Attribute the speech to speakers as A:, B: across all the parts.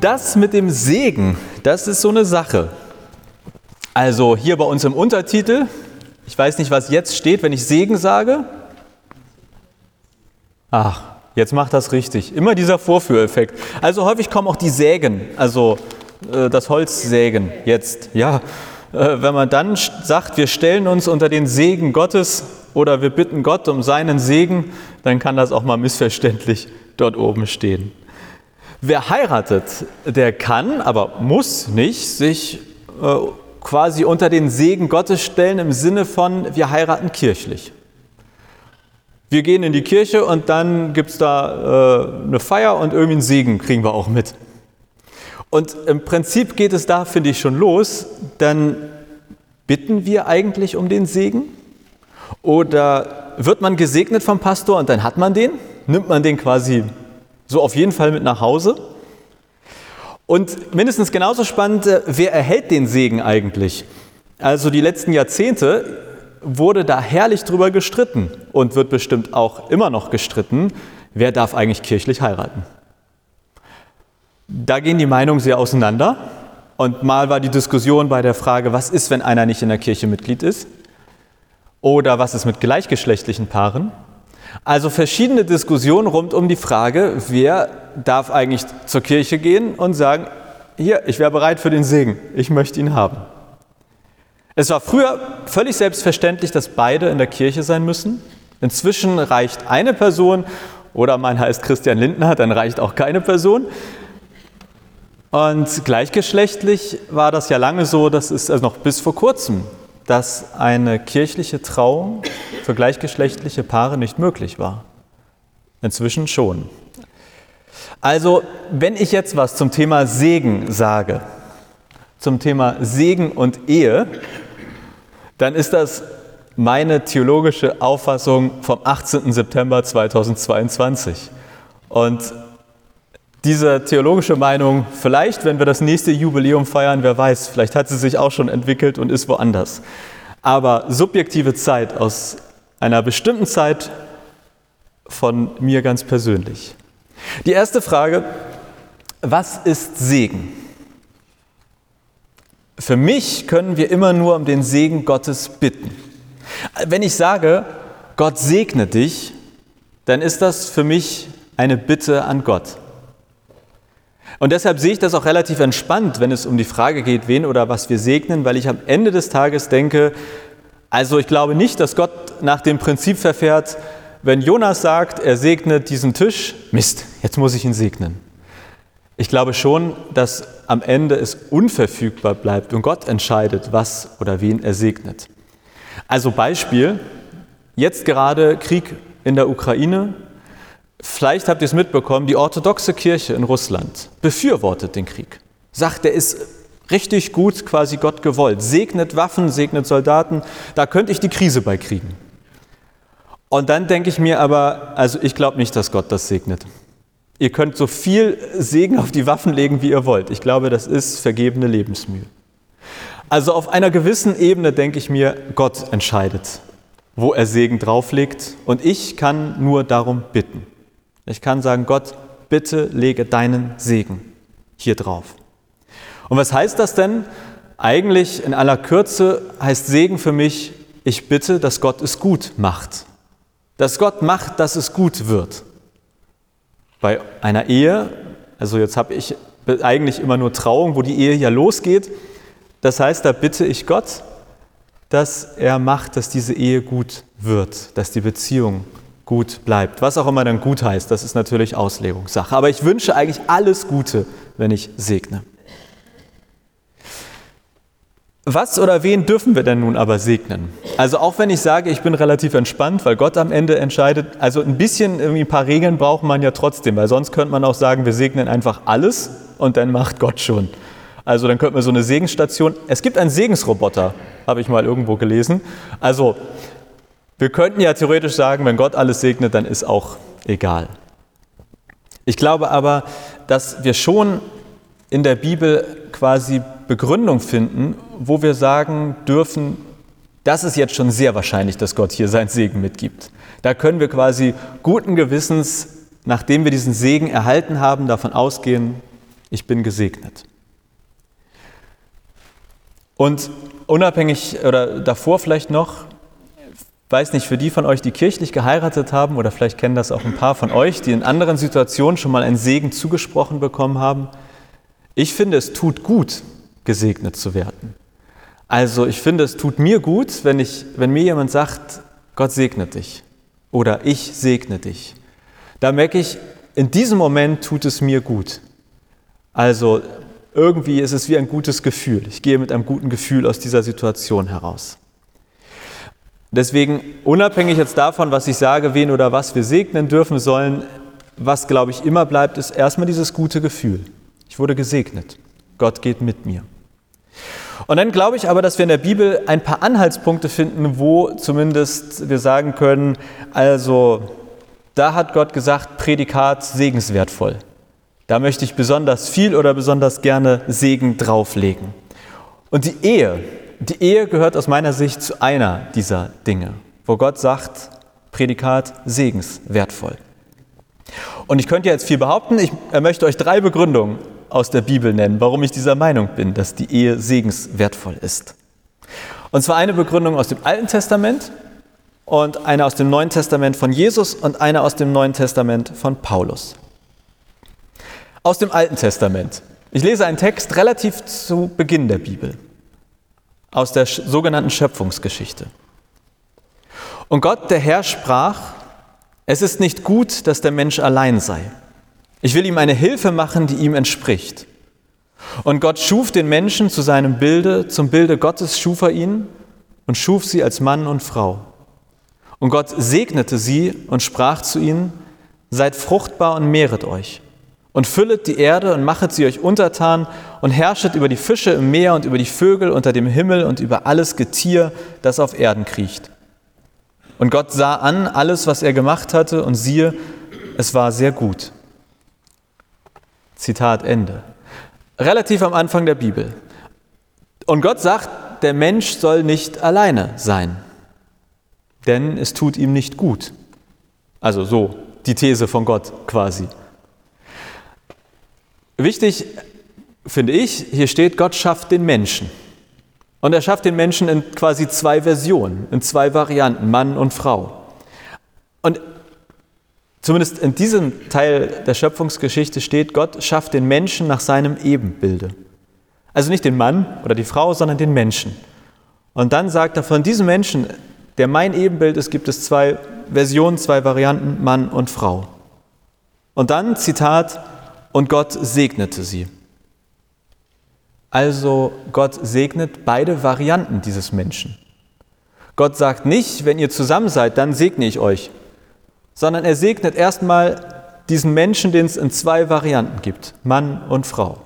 A: das mit dem Segen, das ist so eine Sache. Also hier bei uns im Untertitel, ich weiß nicht, was jetzt steht, wenn ich Segen sage. Ach, jetzt macht das richtig. Immer dieser Vorführeffekt. Also häufig kommen auch die Sägen, also äh, das Holzsägen jetzt. Ja, äh, wenn man dann sagt, wir stellen uns unter den Segen Gottes oder wir bitten Gott um seinen Segen, dann kann das auch mal missverständlich dort oben stehen. Wer heiratet, der kann, aber muss nicht, sich äh, quasi unter den Segen Gottes stellen im Sinne von, wir heiraten kirchlich. Wir gehen in die Kirche und dann gibt es da äh, eine Feier und irgendwie einen Segen kriegen wir auch mit. Und im Prinzip geht es da, finde ich, schon los. Dann bitten wir eigentlich um den Segen? Oder wird man gesegnet vom Pastor und dann hat man den? Nimmt man den quasi so auf jeden Fall mit nach Hause? Und mindestens genauso spannend, äh, wer erhält den Segen eigentlich? Also die letzten Jahrzehnte wurde da herrlich drüber gestritten und wird bestimmt auch immer noch gestritten, wer darf eigentlich kirchlich heiraten. Da gehen die Meinungen sehr auseinander. Und mal war die Diskussion bei der Frage, was ist, wenn einer nicht in der Kirche Mitglied ist? Oder was ist mit gleichgeschlechtlichen Paaren? Also verschiedene Diskussionen rund um die Frage, wer darf eigentlich zur Kirche gehen und sagen, hier, ich wäre bereit für den Segen, ich möchte ihn haben. Es war früher völlig selbstverständlich, dass beide in der Kirche sein müssen. Inzwischen reicht eine Person oder man heißt Christian Lindner, dann reicht auch keine Person. Und gleichgeschlechtlich war das ja lange so, das ist also noch bis vor kurzem dass eine kirchliche Trauung für gleichgeschlechtliche Paare nicht möglich war. Inzwischen schon. Also, wenn ich jetzt was zum Thema Segen sage, zum Thema Segen und Ehe, dann ist das meine theologische Auffassung vom 18. September 2022. Und diese theologische Meinung, vielleicht, wenn wir das nächste Jubiläum feiern, wer weiß, vielleicht hat sie sich auch schon entwickelt und ist woanders. Aber subjektive Zeit aus einer bestimmten Zeit von mir ganz persönlich. Die erste Frage, was ist Segen? Für mich können wir immer nur um den Segen Gottes bitten. Wenn ich sage, Gott segne dich, dann ist das für mich eine Bitte an Gott. Und deshalb sehe ich das auch relativ entspannt, wenn es um die Frage geht, wen oder was wir segnen, weil ich am Ende des Tages denke, also ich glaube nicht, dass Gott nach dem Prinzip verfährt, wenn Jonas sagt, er segnet diesen Tisch, Mist, jetzt muss ich ihn segnen. Ich glaube schon, dass am Ende es unverfügbar bleibt und Gott entscheidet, was oder wen er segnet. Also Beispiel, jetzt gerade Krieg in der Ukraine, Vielleicht habt ihr es mitbekommen, die orthodoxe Kirche in Russland befürwortet den Krieg. Sagt, er ist richtig gut quasi Gott gewollt. Segnet Waffen, segnet Soldaten. Da könnte ich die Krise bei kriegen. Und dann denke ich mir aber, also ich glaube nicht, dass Gott das segnet. Ihr könnt so viel Segen auf die Waffen legen, wie ihr wollt. Ich glaube, das ist vergebene Lebensmühe. Also auf einer gewissen Ebene denke ich mir, Gott entscheidet, wo er Segen drauflegt. Und ich kann nur darum bitten. Ich kann sagen, Gott, bitte lege deinen Segen hier drauf. Und was heißt das denn? Eigentlich in aller Kürze heißt Segen für mich, ich bitte, dass Gott es gut macht. Dass Gott macht, dass es gut wird. Bei einer Ehe, also jetzt habe ich eigentlich immer nur Trauung, wo die Ehe ja losgeht. Das heißt, da bitte ich Gott, dass er macht, dass diese Ehe gut wird, dass die Beziehung gut bleibt. Was auch immer dann gut heißt, das ist natürlich Auslegungssache. Aber ich wünsche eigentlich alles Gute, wenn ich segne. Was oder wen dürfen wir denn nun aber segnen? Also auch wenn ich sage, ich bin relativ entspannt, weil Gott am Ende entscheidet, also ein bisschen irgendwie ein paar Regeln braucht man ja trotzdem, weil sonst könnte man auch sagen, wir segnen einfach alles und dann macht Gott schon. Also dann könnte man so eine Segensstation. Es gibt einen Segensroboter, habe ich mal irgendwo gelesen. Also wir könnten ja theoretisch sagen, wenn Gott alles segnet, dann ist auch egal. Ich glaube aber, dass wir schon in der Bibel quasi Begründung finden, wo wir sagen dürfen, das ist jetzt schon sehr wahrscheinlich, dass Gott hier seinen Segen mitgibt. Da können wir quasi guten Gewissens, nachdem wir diesen Segen erhalten haben, davon ausgehen, Ich bin gesegnet. Und unabhängig oder davor vielleicht noch, weiß nicht, für die von euch, die kirchlich geheiratet haben, oder vielleicht kennen das auch ein paar von euch, die in anderen Situationen schon mal einen Segen zugesprochen bekommen haben, ich finde, es tut gut, gesegnet zu werden. Also ich finde, es tut mir gut, wenn, ich, wenn mir jemand sagt, Gott segnet dich oder ich segne dich. Da merke ich, in diesem Moment tut es mir gut. Also irgendwie ist es wie ein gutes Gefühl. Ich gehe mit einem guten Gefühl aus dieser Situation heraus. Deswegen, unabhängig jetzt davon, was ich sage, wen oder was wir segnen dürfen sollen, was, glaube ich, immer bleibt, ist erstmal dieses gute Gefühl. Ich wurde gesegnet. Gott geht mit mir. Und dann glaube ich aber, dass wir in der Bibel ein paar Anhaltspunkte finden, wo zumindest wir sagen können, also da hat Gott gesagt, Prädikat segenswertvoll. Da möchte ich besonders viel oder besonders gerne Segen drauflegen. Und die Ehe, die Ehe gehört aus meiner Sicht zu einer dieser Dinge, wo Gott sagt, Prädikat segenswertvoll. Und ich könnte jetzt viel behaupten, ich möchte euch drei Begründungen aus der Bibel nennen, warum ich dieser Meinung bin, dass die Ehe segenswertvoll ist. Und zwar eine Begründung aus dem Alten Testament und eine aus dem Neuen Testament von Jesus und eine aus dem Neuen Testament von Paulus. Aus dem Alten Testament. Ich lese einen Text relativ zu Beginn der Bibel, aus der sogenannten Schöpfungsgeschichte. Und Gott, der Herr, sprach, es ist nicht gut, dass der Mensch allein sei. Ich will ihm eine Hilfe machen, die ihm entspricht. Und Gott schuf den Menschen zu seinem Bilde, zum Bilde Gottes schuf er ihn und schuf sie als Mann und Frau. Und Gott segnete sie und sprach zu ihnen, seid fruchtbar und mehret euch und füllet die Erde und machet sie euch untertan und herrschet über die Fische im Meer und über die Vögel unter dem Himmel und über alles Getier, das auf Erden kriecht. Und Gott sah an alles, was er gemacht hatte, und siehe, es war sehr gut. Zitat Ende. Relativ am Anfang der Bibel. Und Gott sagt, der Mensch soll nicht alleine sein, denn es tut ihm nicht gut. Also so die These von Gott quasi. Wichtig finde ich, hier steht, Gott schafft den Menschen. Und er schafft den Menschen in quasi zwei Versionen, in zwei Varianten, Mann und Frau. Und Zumindest in diesem Teil der Schöpfungsgeschichte steht, Gott schafft den Menschen nach seinem Ebenbilde. Also nicht den Mann oder die Frau, sondern den Menschen. Und dann sagt er, von diesem Menschen, der mein Ebenbild ist, gibt es zwei Versionen, zwei Varianten, Mann und Frau. Und dann, Zitat, und Gott segnete sie. Also Gott segnet beide Varianten dieses Menschen. Gott sagt nicht, wenn ihr zusammen seid, dann segne ich euch, sondern er segnet erstmal diesen Menschen, den es in zwei Varianten gibt, Mann und Frau.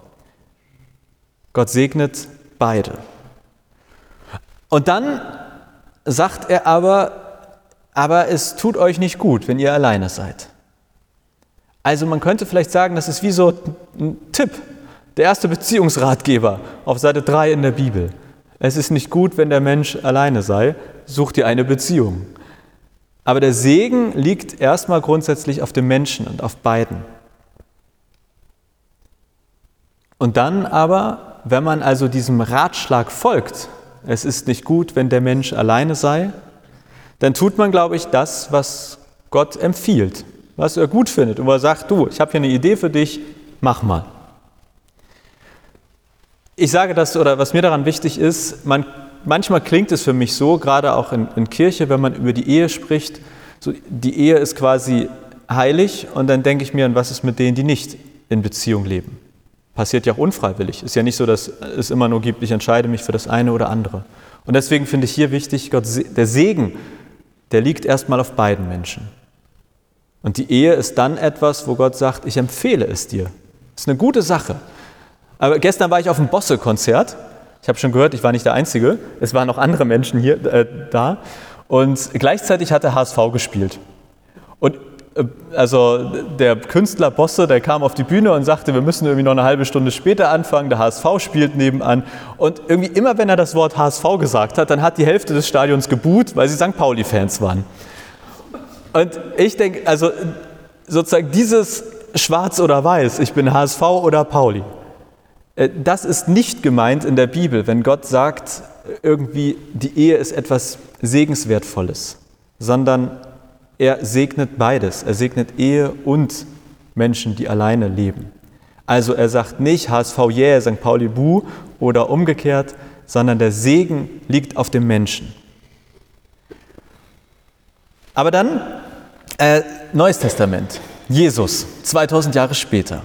A: Gott segnet beide. Und dann sagt er aber, aber es tut euch nicht gut, wenn ihr alleine seid. Also man könnte vielleicht sagen, das ist wie so ein Tipp, der erste Beziehungsratgeber auf Seite 3 in der Bibel. Es ist nicht gut, wenn der Mensch alleine sei, such dir eine Beziehung. Aber der Segen liegt erstmal grundsätzlich auf dem Menschen und auf beiden. Und dann aber, wenn man also diesem Ratschlag folgt, es ist nicht gut, wenn der Mensch alleine sei, dann tut man, glaube ich, das, was Gott empfiehlt, was er gut findet und wo er sagt, du, ich habe hier eine Idee für dich, mach mal. Ich sage das, oder was mir daran wichtig ist, man manchmal klingt es für mich so, gerade auch in, in Kirche, wenn man über die Ehe spricht, so, die Ehe ist quasi heilig und dann denke ich mir, was ist mit denen, die nicht in Beziehung leben? Passiert ja auch unfreiwillig. Ist ja nicht so, dass es immer nur gibt, ich entscheide mich für das eine oder andere. Und deswegen finde ich hier wichtig, Gott, der Segen, der liegt erstmal auf beiden Menschen. Und die Ehe ist dann etwas, wo Gott sagt, ich empfehle es dir. Das ist eine gute Sache. Aber gestern war ich auf einem Bosse-Konzert ich habe schon gehört, ich war nicht der Einzige. Es waren noch andere Menschen hier äh, da. Und gleichzeitig hat der HSV gespielt. Und äh, also der Künstler Bosse, der kam auf die Bühne und sagte, wir müssen irgendwie noch eine halbe Stunde später anfangen. Der HSV spielt nebenan. Und irgendwie immer, wenn er das Wort HSV gesagt hat, dann hat die Hälfte des Stadions geboot, weil sie St. Pauli-Fans waren. Und ich denke, also sozusagen dieses Schwarz oder Weiß, ich bin HSV oder Pauli. Äh, das ist nicht gemeint in der Bibel, wenn Gott sagt, irgendwie die Ehe ist etwas Segenswertvolles, sondern er segnet beides. Er segnet Ehe und Menschen, die alleine leben. Also er sagt nicht HSV yeah, St. Pauli bu oder umgekehrt, sondern der Segen liegt auf dem Menschen. Aber dann äh, Neues Testament, Jesus, 2000 Jahre später.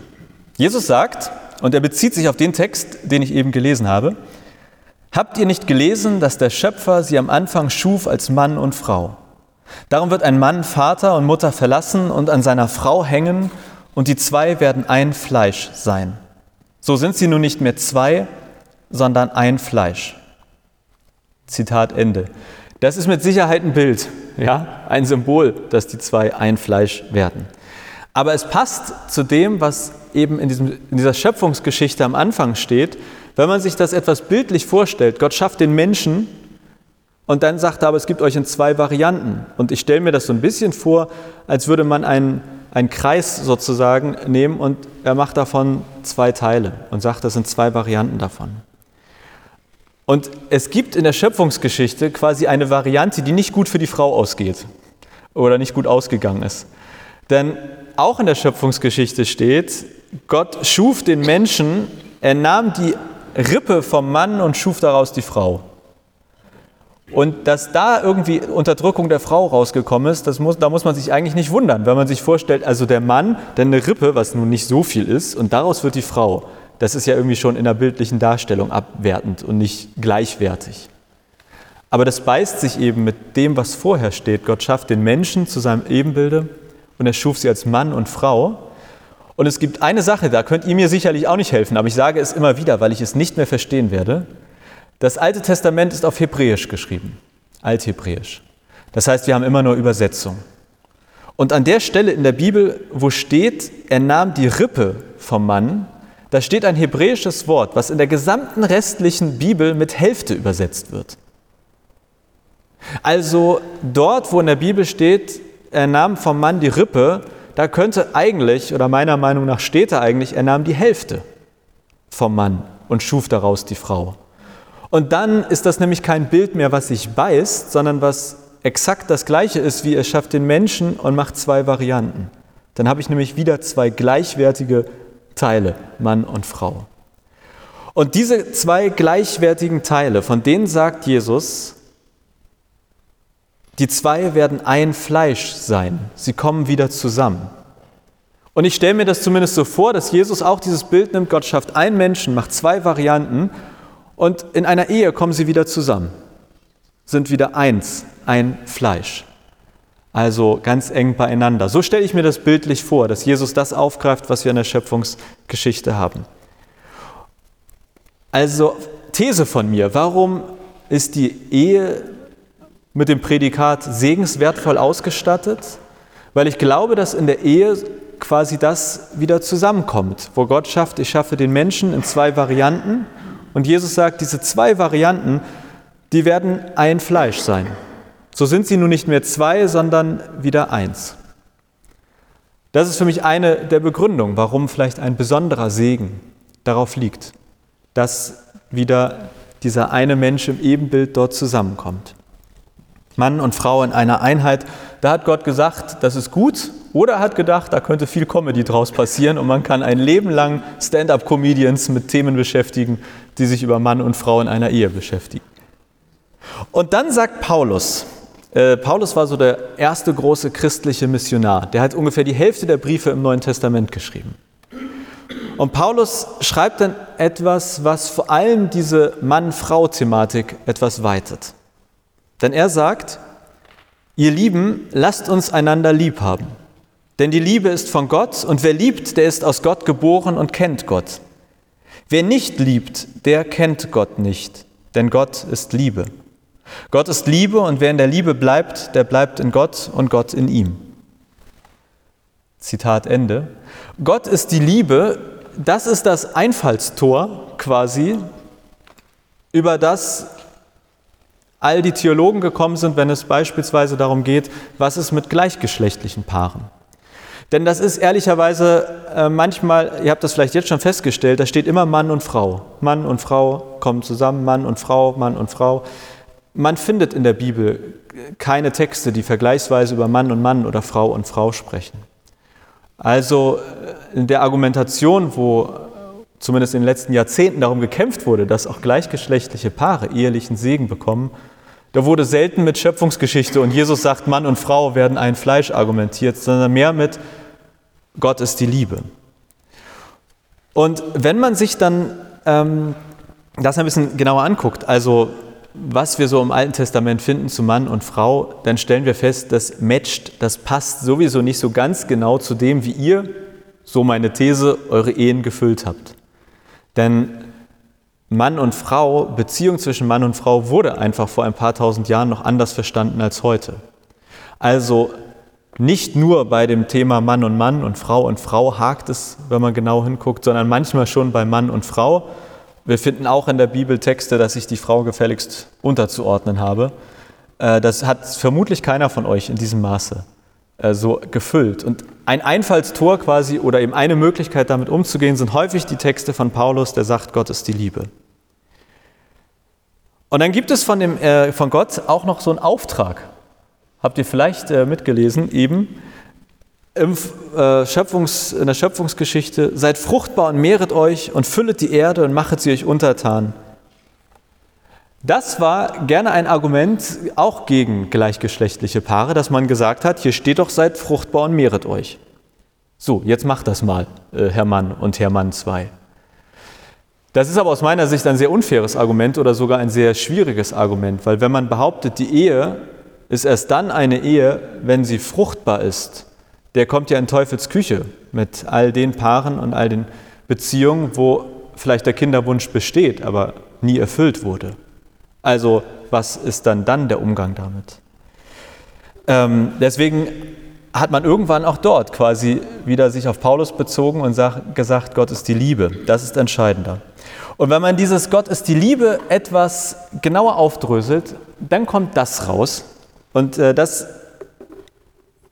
A: Jesus sagt, und er bezieht sich auf den Text, den ich eben gelesen habe, habt ihr nicht gelesen, dass der Schöpfer sie am Anfang schuf als Mann und Frau? Darum wird ein Mann Vater und Mutter verlassen und an seiner Frau hängen, und die zwei werden ein Fleisch sein. So sind sie nun nicht mehr zwei, sondern ein Fleisch. Zitat Ende. Das ist mit Sicherheit ein Bild, ja, ein Symbol, dass die zwei ein Fleisch werden. Aber es passt zu dem, was eben in, diesem, in dieser Schöpfungsgeschichte am Anfang steht, wenn man sich das etwas bildlich vorstellt. Gott schafft den Menschen und dann sagt er aber, es gibt euch in zwei Varianten. Und ich stelle mir das so ein bisschen vor, als würde man einen, einen Kreis sozusagen nehmen und er macht davon zwei Teile und sagt, das sind zwei Varianten davon. Und es gibt in der Schöpfungsgeschichte quasi eine Variante, die nicht gut für die Frau ausgeht oder nicht gut ausgegangen ist. Denn auch in der Schöpfungsgeschichte steht, Gott schuf den Menschen, er nahm die Rippe vom Mann und schuf daraus die Frau. Und dass da irgendwie Unterdrückung der Frau rausgekommen ist, das muss, da muss man sich eigentlich nicht wundern, wenn man sich vorstellt, also der Mann, der eine Rippe, was nun nicht so viel ist, und daraus wird die Frau. Das ist ja irgendwie schon in der bildlichen Darstellung abwertend und nicht gleichwertig. Aber das beißt sich eben mit dem, was vorher steht. Gott schafft den Menschen zu seinem Ebenbilde und er schuf sie als Mann und Frau. Und es gibt eine Sache, da könnt ihr mir sicherlich auch nicht helfen, aber ich sage es immer wieder, weil ich es nicht mehr verstehen werde. Das Alte Testament ist auf Hebräisch geschrieben, Althebräisch. Das heißt, wir haben immer nur Übersetzung. Und an der Stelle in der Bibel, wo steht, er nahm die Rippe vom Mann, da steht ein hebräisches Wort, was in der gesamten restlichen Bibel mit Hälfte übersetzt wird. Also dort, wo in der Bibel steht, er nahm vom Mann die Rippe, da könnte eigentlich, oder meiner Meinung nach steht da eigentlich, er nahm die Hälfte vom Mann und schuf daraus die Frau. Und dann ist das nämlich kein Bild mehr, was sich beißt, sondern was exakt das gleiche ist, wie er schafft den Menschen und macht zwei Varianten. Dann habe ich nämlich wieder zwei gleichwertige Teile, Mann und Frau. Und diese zwei gleichwertigen Teile, von denen sagt Jesus, die zwei werden ein Fleisch sein. Sie kommen wieder zusammen. Und ich stelle mir das zumindest so vor, dass Jesus auch dieses Bild nimmt, Gott schafft einen Menschen, macht zwei Varianten und in einer Ehe kommen sie wieder zusammen, sind wieder eins, ein Fleisch. Also ganz eng beieinander. So stelle ich mir das bildlich vor, dass Jesus das aufgreift, was wir in der Schöpfungsgeschichte haben. Also These von mir, warum ist die Ehe mit dem Prädikat segenswertvoll ausgestattet? Weil ich glaube, dass in der Ehe quasi das wieder zusammenkommt, wo Gott schafft, ich schaffe den Menschen in zwei Varianten und Jesus sagt, diese zwei Varianten, die werden ein Fleisch sein. So sind sie nun nicht mehr zwei, sondern wieder eins. Das ist für mich eine der Begründungen, warum vielleicht ein besonderer Segen darauf liegt, dass wieder dieser eine Mensch im Ebenbild dort zusammenkommt. Mann und Frau in einer Einheit, da hat Gott gesagt, das ist gut, oder er hat gedacht, da könnte viel Comedy draus passieren und man kann ein Leben lang Stand-up-Comedians mit Themen beschäftigen, die sich über Mann und Frau in einer Ehe beschäftigen. Und dann sagt Paulus, äh, Paulus war so der erste große christliche Missionar, der hat ungefähr die Hälfte der Briefe im Neuen Testament geschrieben. Und Paulus schreibt dann etwas, was vor allem diese Mann-Frau-Thematik etwas weitet. Denn er sagt, ihr Lieben, lasst uns einander lieb haben. Denn die Liebe ist von Gott und wer liebt, der ist aus Gott geboren und kennt Gott. Wer nicht liebt, der kennt Gott nicht, denn Gott ist Liebe. Gott ist Liebe und wer in der Liebe bleibt, der bleibt in Gott und Gott in ihm. Zitat Ende. Gott ist die Liebe, das ist das Einfallstor quasi, über das all die Theologen gekommen sind, wenn es beispielsweise darum geht, was ist mit gleichgeschlechtlichen Paaren. Denn das ist ehrlicherweise äh, manchmal, ihr habt das vielleicht jetzt schon festgestellt, da steht immer Mann und Frau. Mann und Frau kommen zusammen, Mann und Frau, Mann und Frau. Man findet in der Bibel keine Texte, die vergleichsweise über Mann und Mann oder Frau und Frau sprechen. Also äh, in der Argumentation, wo zumindest in den letzten Jahrzehnten darum gekämpft wurde, dass auch gleichgeschlechtliche Paare ehelichen Segen bekommen, da wurde selten mit Schöpfungsgeschichte und Jesus sagt, Mann und Frau werden ein Fleisch argumentiert, sondern mehr mit Gott ist die Liebe. Und wenn man sich dann ähm, das ein bisschen genauer anguckt, also was wir so im Alten Testament finden zu Mann und Frau, dann stellen wir fest, das matcht, das passt sowieso nicht so ganz genau zu dem, wie ihr, so meine These, eure Ehen gefüllt habt. Denn Mann und Frau, Beziehung zwischen Mann und Frau wurde einfach vor ein paar tausend Jahren noch anders verstanden als heute. Also nicht nur bei dem Thema Mann und Mann und Frau und Frau hakt es, wenn man genau hinguckt, sondern manchmal schon bei Mann und Frau. Wir finden auch in der Bibel Texte, dass ich die Frau gefälligst unterzuordnen habe. Äh, das hat vermutlich keiner von euch in diesem Maße äh, so gefüllt. Und ein Einfallstor quasi oder eben eine Möglichkeit damit umzugehen, sind häufig die Texte von Paulus, der sagt, Gott ist die Liebe. Und dann gibt es von, dem, äh, von Gott auch noch so einen Auftrag. Habt ihr vielleicht äh, mitgelesen, eben im, äh, Schöpfungs, in der Schöpfungsgeschichte, seid fruchtbar und mehret euch und füllet die Erde und machet sie euch untertan. Das war gerne ein Argument auch gegen gleichgeschlechtliche Paare, dass man gesagt hat, hier steht doch, seid fruchtbar und mehret euch. So, jetzt macht das mal, äh, Herr Mann und Herr Mann 2. Das ist aber aus meiner Sicht ein sehr unfaires Argument oder sogar ein sehr schwieriges Argument, weil wenn man behauptet, die Ehe ist erst dann eine Ehe, wenn sie fruchtbar ist, der kommt ja in Teufels Küche mit all den Paaren und all den Beziehungen, wo vielleicht der Kinderwunsch besteht, aber nie erfüllt wurde. Also was ist dann dann der Umgang damit? Ähm, deswegen hat man irgendwann auch dort quasi wieder sich auf Paulus bezogen und sag, gesagt, Gott ist die Liebe. Das ist entscheidender. Und wenn man dieses Gott ist die Liebe etwas genauer aufdröselt, dann kommt das raus. Und äh, das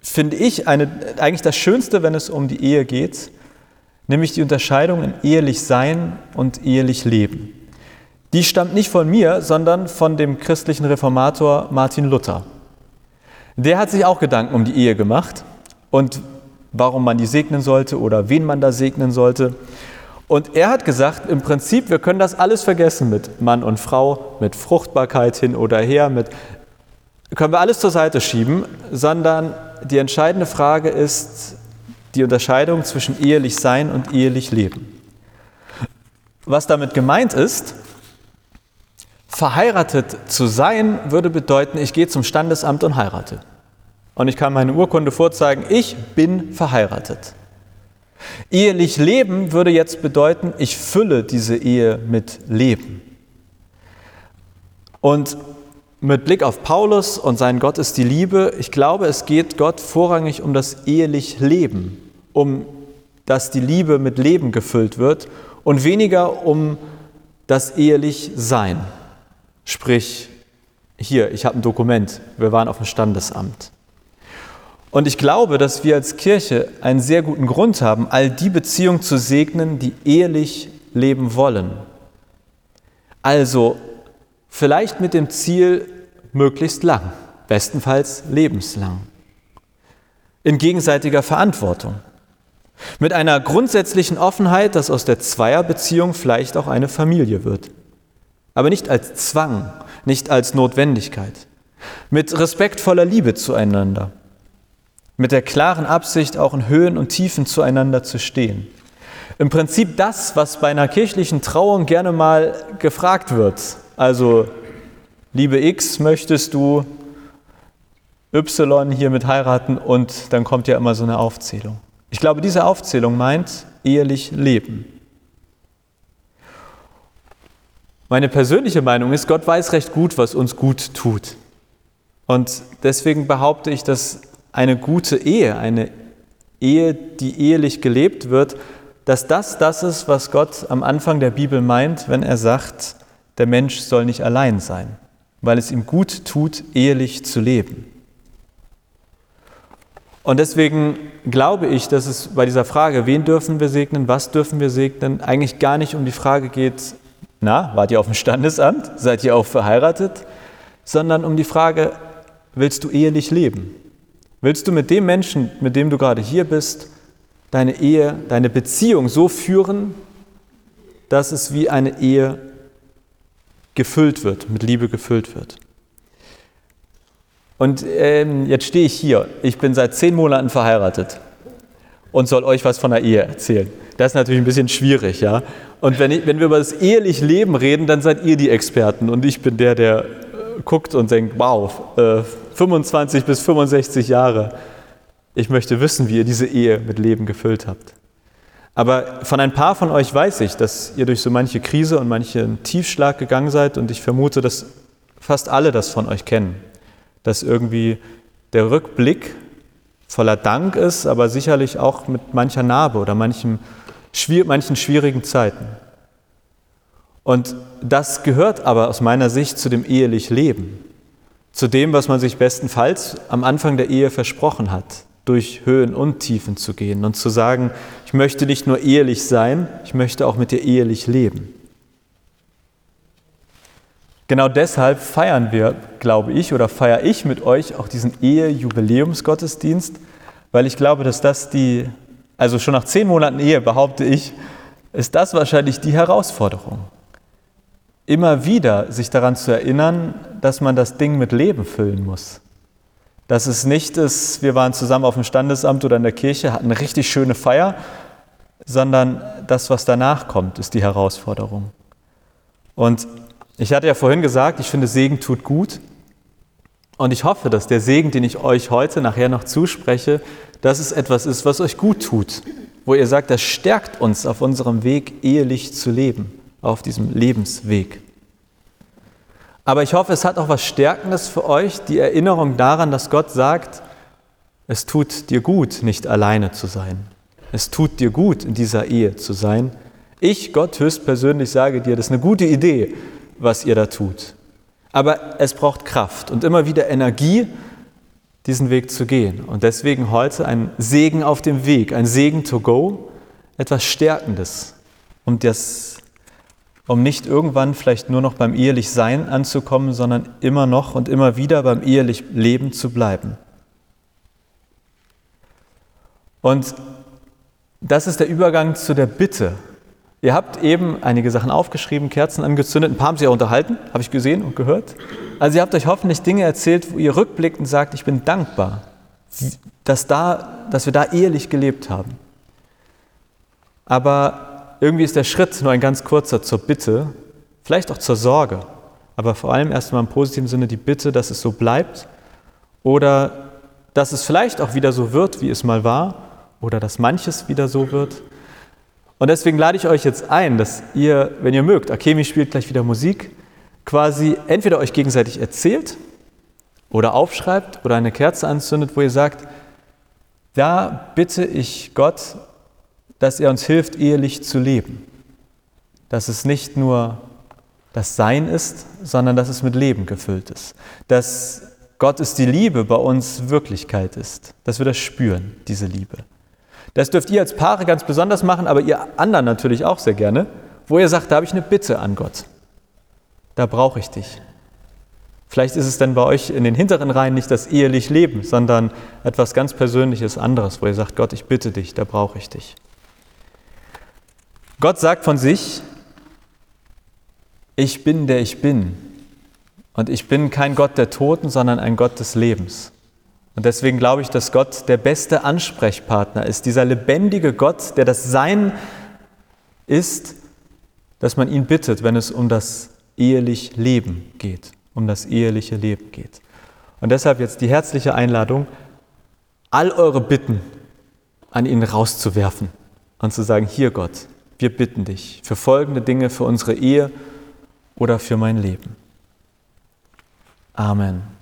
A: finde ich eine, eigentlich das Schönste, wenn es um die Ehe geht, nämlich die Unterscheidung in ehelich sein und ehelich leben die stammt nicht von mir, sondern von dem christlichen Reformator Martin Luther. Der hat sich auch Gedanken um die Ehe gemacht und warum man die segnen sollte oder wen man da segnen sollte. Und er hat gesagt, im Prinzip, wir können das alles vergessen mit Mann und Frau, mit Fruchtbarkeit hin oder her, mit können wir alles zur Seite schieben, sondern die entscheidende Frage ist die Unterscheidung zwischen ehelich sein und ehelich leben. Was damit gemeint ist, Verheiratet zu sein würde bedeuten, ich gehe zum Standesamt und heirate. Und ich kann meine Urkunde vorzeigen, ich bin verheiratet. Ehelich leben würde jetzt bedeuten, ich fülle diese Ehe mit Leben. Und mit Blick auf Paulus und sein Gott ist die Liebe, ich glaube, es geht Gott vorrangig um das ehelich Leben, um dass die Liebe mit Leben gefüllt wird und weniger um das ehelich Sein. Sprich, hier, ich habe ein Dokument, wir waren auf dem Standesamt. Und ich glaube, dass wir als Kirche einen sehr guten Grund haben, all die Beziehungen zu segnen, die ehelich leben wollen. Also vielleicht mit dem Ziel möglichst lang, bestenfalls lebenslang. In gegenseitiger Verantwortung. Mit einer grundsätzlichen Offenheit, dass aus der Zweierbeziehung vielleicht auch eine Familie wird aber nicht als Zwang, nicht als Notwendigkeit. Mit respektvoller Liebe zueinander, mit der klaren Absicht, auch in Höhen und Tiefen zueinander zu stehen. Im Prinzip das, was bei einer kirchlichen Trauung gerne mal gefragt wird. Also, liebe X, möchtest du Y hier mit heiraten? Und dann kommt ja immer so eine Aufzählung. Ich glaube, diese Aufzählung meint ehelich leben. Meine persönliche Meinung ist, Gott weiß recht gut, was uns gut tut. Und deswegen behaupte ich, dass eine gute Ehe, eine Ehe, die ehelich gelebt wird, dass das das ist, was Gott am Anfang der Bibel meint, wenn er sagt, der Mensch soll nicht allein sein, weil es ihm gut tut, ehelich zu leben. Und deswegen glaube ich, dass es bei dieser Frage, wen dürfen wir segnen, was dürfen wir segnen, eigentlich gar nicht um die Frage geht, na, wart ihr auf dem Standesamt, seid ihr auch verheiratet, sondern um die Frage, willst du ehelich leben? Willst du mit dem Menschen, mit dem du gerade hier bist, deine Ehe, deine Beziehung so führen, dass es wie eine Ehe gefüllt wird, mit Liebe gefüllt wird? Und ähm, jetzt stehe ich hier. Ich bin seit zehn Monaten verheiratet und soll euch was von der Ehe erzählen. Das ist natürlich ein bisschen schwierig, ja. Und wenn, ich, wenn wir über das eheliche Leben reden, dann seid ihr die Experten und ich bin der, der äh, guckt und denkt, wow, äh, 25 bis 65 Jahre. Ich möchte wissen, wie ihr diese Ehe mit Leben gefüllt habt. Aber von ein paar von euch weiß ich, dass ihr durch so manche Krise und manchen Tiefschlag gegangen seid und ich vermute, dass fast alle das von euch kennen dass irgendwie der Rückblick voller Dank ist, aber sicherlich auch mit mancher Narbe oder manchen, manchen schwierigen Zeiten. Und das gehört aber aus meiner Sicht zu dem ehelich Leben, zu dem, was man sich bestenfalls am Anfang der Ehe versprochen hat, durch Höhen und Tiefen zu gehen und zu sagen, ich möchte nicht nur ehelich sein, ich möchte auch mit dir ehelich leben. Genau deshalb feiern wir, glaube ich, oder feiere ich mit euch auch diesen Ehe-Jubiläumsgottesdienst, weil ich glaube, dass das die, also schon nach zehn Monaten Ehe behaupte ich, ist das wahrscheinlich die Herausforderung. Immer wieder sich daran zu erinnern, dass man das Ding mit Leben füllen muss. Dass es nicht ist, wir waren zusammen auf dem Standesamt oder in der Kirche, hatten eine richtig schöne Feier, sondern das, was danach kommt, ist die Herausforderung. Und ich hatte ja vorhin gesagt, ich finde, Segen tut gut. Und ich hoffe, dass der Segen, den ich euch heute nachher noch zuspreche, dass es etwas ist, was euch gut tut. Wo ihr sagt, das stärkt uns auf unserem Weg, ehelich zu leben, auf diesem Lebensweg. Aber ich hoffe, es hat auch was Stärkendes für euch, die Erinnerung daran, dass Gott sagt, es tut dir gut, nicht alleine zu sein. Es tut dir gut, in dieser Ehe zu sein. Ich, Gott höchstpersönlich, sage dir, das ist eine gute Idee, was ihr da tut. Aber es braucht Kraft und immer wieder Energie, diesen Weg zu gehen. Und deswegen heute ein Segen auf dem Weg, ein Segen to go, etwas Stärkendes, um, das, um nicht irgendwann vielleicht nur noch beim ehelich Sein anzukommen, sondern immer noch und immer wieder beim ehelich Leben zu bleiben. Und das ist der Übergang zu der Bitte, Ihr habt eben einige Sachen aufgeschrieben, Kerzen angezündet, ein paar haben sie ja unterhalten, habe ich gesehen und gehört. Also ihr habt euch hoffentlich Dinge erzählt, wo ihr rückblickend sagt, ich bin dankbar, dass, da, dass wir da ehelich gelebt haben. Aber irgendwie ist der Schritt nur ein ganz kurzer zur Bitte, vielleicht auch zur Sorge, aber vor allem erstmal im positiven Sinne die Bitte, dass es so bleibt oder dass es vielleicht auch wieder so wird, wie es mal war oder dass manches wieder so wird. Und deswegen lade ich euch jetzt ein, dass ihr, wenn ihr mögt, Akemi spielt gleich wieder Musik, quasi entweder euch gegenseitig erzählt oder aufschreibt oder eine Kerze anzündet, wo ihr sagt, da bitte ich Gott, dass er uns hilft, ehelich zu leben. Dass es nicht nur das Sein ist, sondern dass es mit Leben gefüllt ist. Dass Gottes die Liebe bei uns Wirklichkeit ist. Dass wir das spüren, diese Liebe. Das dürft ihr als Paare ganz besonders machen, aber ihr anderen natürlich auch sehr gerne, wo ihr sagt, da habe ich eine Bitte an Gott. Da brauche ich dich. Vielleicht ist es dann bei euch in den hinteren Reihen nicht das ehelich Leben, sondern etwas ganz Persönliches anderes, wo ihr sagt, Gott, ich bitte dich, da brauche ich dich. Gott sagt von sich, ich bin der ich bin. Und ich bin kein Gott der Toten, sondern ein Gott des Lebens. Und deswegen glaube ich, dass Gott der beste Ansprechpartner ist, dieser lebendige Gott, der das Sein ist, dass man ihn bittet, wenn es um das eheliche Leben geht, um das eheliche Leben geht. Und deshalb jetzt die herzliche Einladung, all eure Bitten an ihn rauszuwerfen und zu sagen, hier Gott, wir bitten dich für folgende Dinge, für unsere Ehe oder für mein Leben. Amen.